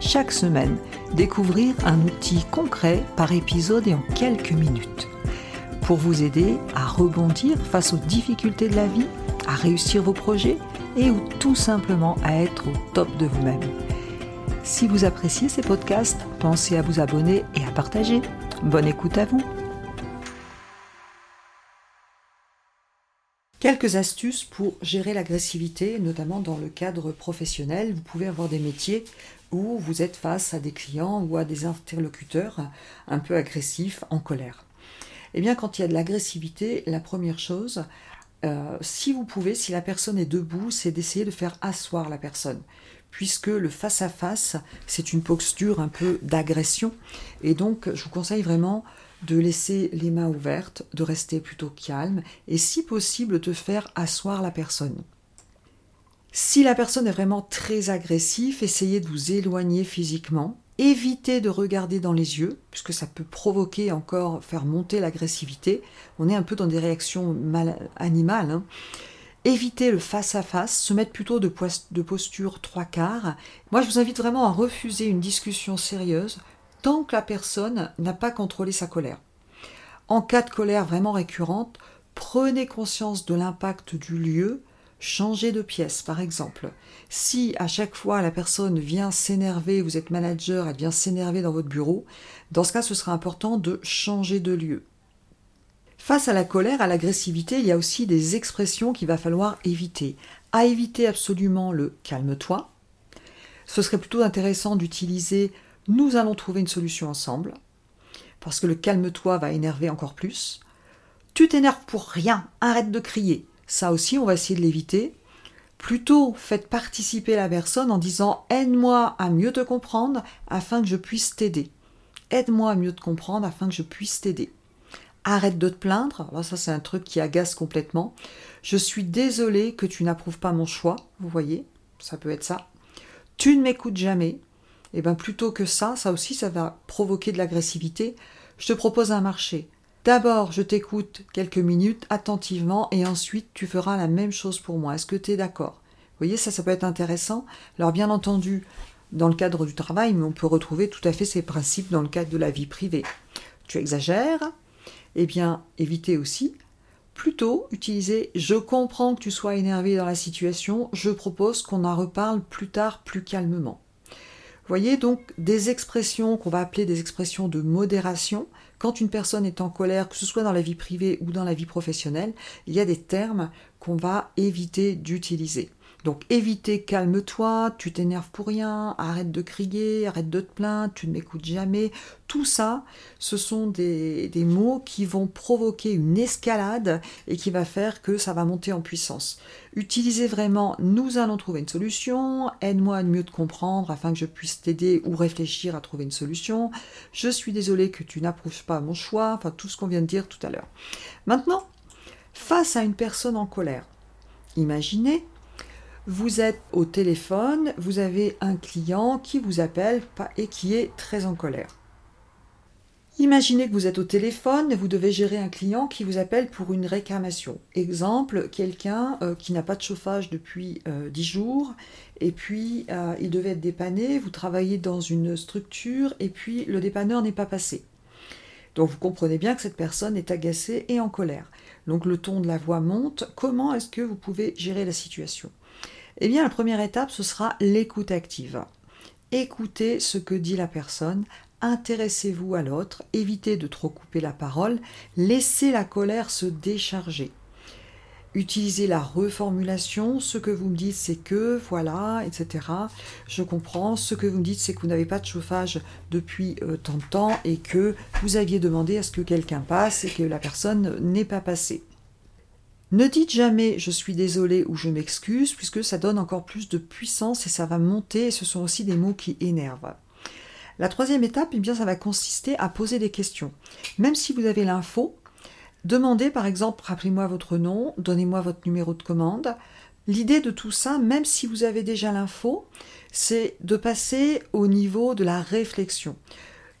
chaque semaine, découvrir un outil concret par épisode et en quelques minutes. Pour vous aider à rebondir face aux difficultés de la vie, à réussir vos projets et ou tout simplement à être au top de vous-même. Si vous appréciez ces podcasts, pensez à vous abonner et à partager. Bonne écoute à vous. Quelques astuces pour gérer l'agressivité, notamment dans le cadre professionnel. Vous pouvez avoir des métiers où vous êtes face à des clients ou à des interlocuteurs un peu agressifs, en colère. Eh bien, quand il y a de l'agressivité, la première chose, euh, si vous pouvez, si la personne est debout, c'est d'essayer de faire asseoir la personne. Puisque le face-à-face, c'est une posture un peu d'agression. Et donc, je vous conseille vraiment de laisser les mains ouvertes, de rester plutôt calme et si possible de faire asseoir la personne. Si la personne est vraiment très agressive, essayez de vous éloigner physiquement. Évitez de regarder dans les yeux, puisque ça peut provoquer encore, faire monter l'agressivité. On est un peu dans des réactions animales. Hein. Évitez le face-à-face, se mettre plutôt de posture trois quarts. Moi, je vous invite vraiment à refuser une discussion sérieuse tant que la personne n'a pas contrôlé sa colère. En cas de colère vraiment récurrente, prenez conscience de l'impact du lieu changer de pièce, par exemple. Si à chaque fois la personne vient s'énerver, vous êtes manager, elle vient s'énerver dans votre bureau, dans ce cas, ce sera important de changer de lieu. Face à la colère, à l'agressivité, il y a aussi des expressions qu'il va falloir éviter. À éviter absolument le calme-toi. Ce serait plutôt intéressant d'utiliser nous allons trouver une solution ensemble, parce que le calme-toi va énerver encore plus. Tu t'énerves pour rien, arrête de crier. Ça aussi, on va essayer de l'éviter. Plutôt, faites participer la personne en disant aide-moi à mieux te comprendre afin que je puisse t'aider. Aide-moi à mieux te comprendre afin que je puisse t'aider. Arrête de te plaindre. Ça, c'est un truc qui agace complètement. Je suis désolée que tu n'approuves pas mon choix. Vous voyez, ça peut être ça. Tu ne m'écoutes jamais. Et eh bien plutôt que ça, ça aussi, ça va provoquer de l'agressivité. Je te propose un marché. D'abord, je t'écoute quelques minutes attentivement et ensuite tu feras la même chose pour moi. Est-ce que tu es d'accord? Vous voyez, ça, ça peut être intéressant. Alors, bien entendu, dans le cadre du travail, mais on peut retrouver tout à fait ces principes dans le cadre de la vie privée. Tu exagères Eh bien, évitez aussi. Plutôt, utiliser je comprends que tu sois énervé dans la situation, je propose qu'on en reparle plus tard, plus calmement. Vous voyez donc des expressions qu'on va appeler des expressions de modération quand une personne est en colère, que ce soit dans la vie privée ou dans la vie professionnelle, il y a des termes qu'on va éviter d'utiliser. Donc évitez calme-toi, tu t'énerves pour rien, arrête de crier, arrête de te plaindre, tu ne m'écoutes jamais. Tout ça, ce sont des, des, mots qui vont provoquer une escalade et qui va faire que ça va monter en puissance. Utilisez vraiment nous allons trouver une solution, aide-moi à mieux te comprendre afin que je puisse t'aider ou réfléchir à trouver une solution. Je suis désolé que tu n'approuves pas mon choix, enfin tout ce qu'on vient de dire tout à l'heure. Maintenant, face à une personne en colère, imaginez vous êtes au téléphone, vous avez un client qui vous appelle et qui est très en colère. Imaginez que vous êtes au téléphone vous devez gérer un client qui vous appelle pour une réclamation. Exemple, quelqu'un euh, qui n'a pas de chauffage depuis euh, dix 10 jours et puis euh, il devait être dépanné, vous travaillez dans une structure et puis le dépanneur n'est pas passé. Donc vous comprenez bien que cette personne est agacée et en colère. Donc le ton de la voix monte. Comment est-ce que vous pouvez gérer la situation? Eh bien, la première étape, ce sera l'écoute active. Écoutez ce que dit la personne, intéressez-vous à l'autre, évitez de trop couper la parole, laissez la colère se décharger. Utilisez la reformulation, ce que vous me dites c'est que, voilà, etc. Je comprends, ce que vous me dites c'est que vous n'avez pas de chauffage depuis euh, tant de temps et que vous aviez demandé à ce que quelqu'un passe et que la personne n'est pas passée. Ne dites jamais je suis désolé ou je m'excuse, puisque ça donne encore plus de puissance et ça va monter, et ce sont aussi des mots qui énervent. La troisième étape, eh bien, ça va consister à poser des questions. Même si vous avez l'info, demandez par exemple, rappelez-moi votre nom, donnez-moi votre numéro de commande. L'idée de tout ça, même si vous avez déjà l'info, c'est de passer au niveau de la réflexion.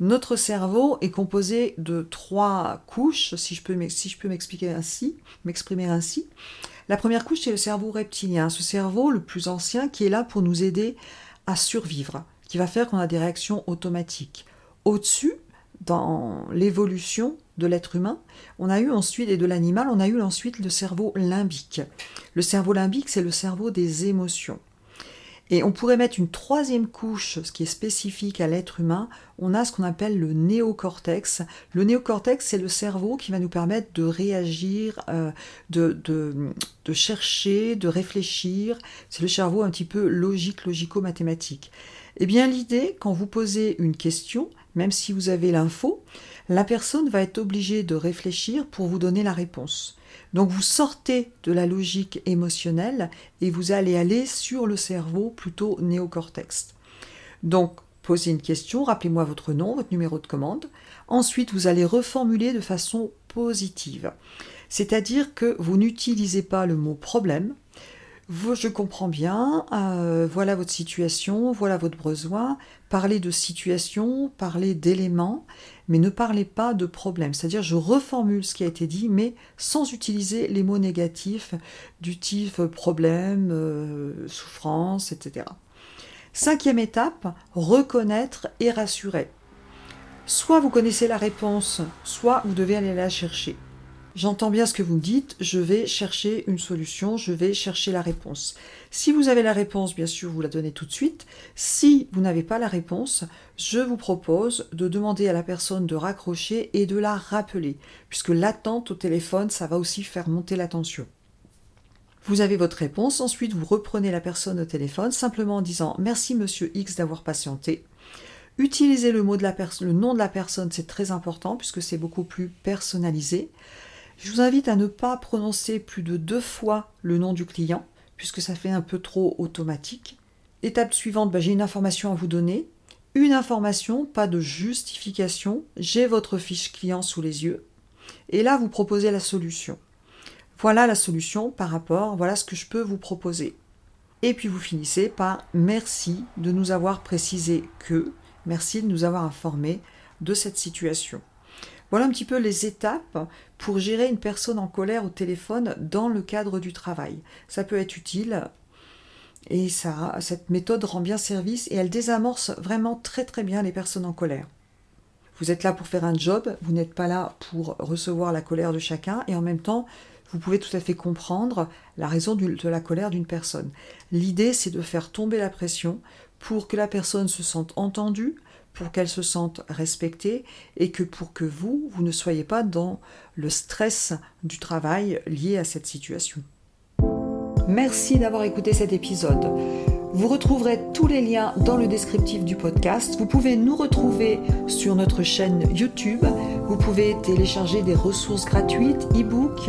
Notre cerveau est composé de trois couches, si je peux m'expliquer ainsi, m'exprimer ainsi. La première couche, c'est le cerveau reptilien, ce cerveau le plus ancien qui est là pour nous aider à survivre, qui va faire qu'on a des réactions automatiques. Au-dessus, dans l'évolution de l'être humain, on a eu ensuite, et de l'animal, on a eu ensuite le cerveau limbique. Le cerveau limbique, c'est le cerveau des émotions. Et on pourrait mettre une troisième couche, ce qui est spécifique à l'être humain, on a ce qu'on appelle le néocortex. Le néocortex, c'est le cerveau qui va nous permettre de réagir, euh, de, de, chercher, de réfléchir. C'est le cerveau un petit peu logique, logico-mathématique. Eh bien, l'idée, quand vous posez une question, même si vous avez l'info, la personne va être obligée de réfléchir pour vous donner la réponse. Donc vous sortez de la logique émotionnelle et vous allez aller sur le cerveau plutôt néocortex. Donc posez une question, rappelez-moi votre nom, votre numéro de commande. Ensuite, vous allez reformuler de façon positive. C'est-à-dire que vous n'utilisez pas le mot problème, je comprends bien, euh, voilà votre situation, voilà votre besoin, parlez de situation, parlez d'éléments, mais ne parlez pas de problème. C'est-à-dire, je reformule ce qui a été dit, mais sans utiliser les mots négatifs du type problème, euh, souffrance, etc. Cinquième étape, reconnaître et rassurer. Soit vous connaissez la réponse, soit vous devez aller la chercher. J'entends bien ce que vous me dites, je vais chercher une solution, je vais chercher la réponse. Si vous avez la réponse, bien sûr, vous la donnez tout de suite. Si vous n'avez pas la réponse, je vous propose de demander à la personne de raccrocher et de la rappeler, puisque l'attente au téléphone, ça va aussi faire monter la tension. Vous avez votre réponse, ensuite vous reprenez la personne au téléphone simplement en disant merci monsieur X d'avoir patienté. Utilisez le, mot de la le nom de la personne, c'est très important puisque c'est beaucoup plus personnalisé. Je vous invite à ne pas prononcer plus de deux fois le nom du client, puisque ça fait un peu trop automatique. Étape suivante, bah, j'ai une information à vous donner. Une information, pas de justification. J'ai votre fiche client sous les yeux. Et là, vous proposez la solution. Voilà la solution par rapport, voilà ce que je peux vous proposer. Et puis vous finissez par merci de nous avoir précisé que, merci de nous avoir informé de cette situation. Voilà un petit peu les étapes pour gérer une personne en colère au téléphone dans le cadre du travail. Ça peut être utile et ça, cette méthode rend bien service et elle désamorce vraiment très très bien les personnes en colère. Vous êtes là pour faire un job, vous n'êtes pas là pour recevoir la colère de chacun et en même temps, vous pouvez tout à fait comprendre la raison de la colère d'une personne. L'idée, c'est de faire tomber la pression pour que la personne se sente entendue, pour qu'elle se sente respectée et que pour que vous, vous ne soyez pas dans le stress du travail lié à cette situation. Merci d'avoir écouté cet épisode. Vous retrouverez tous les liens dans le descriptif du podcast. Vous pouvez nous retrouver sur notre chaîne YouTube. Vous pouvez télécharger des ressources gratuites, e-books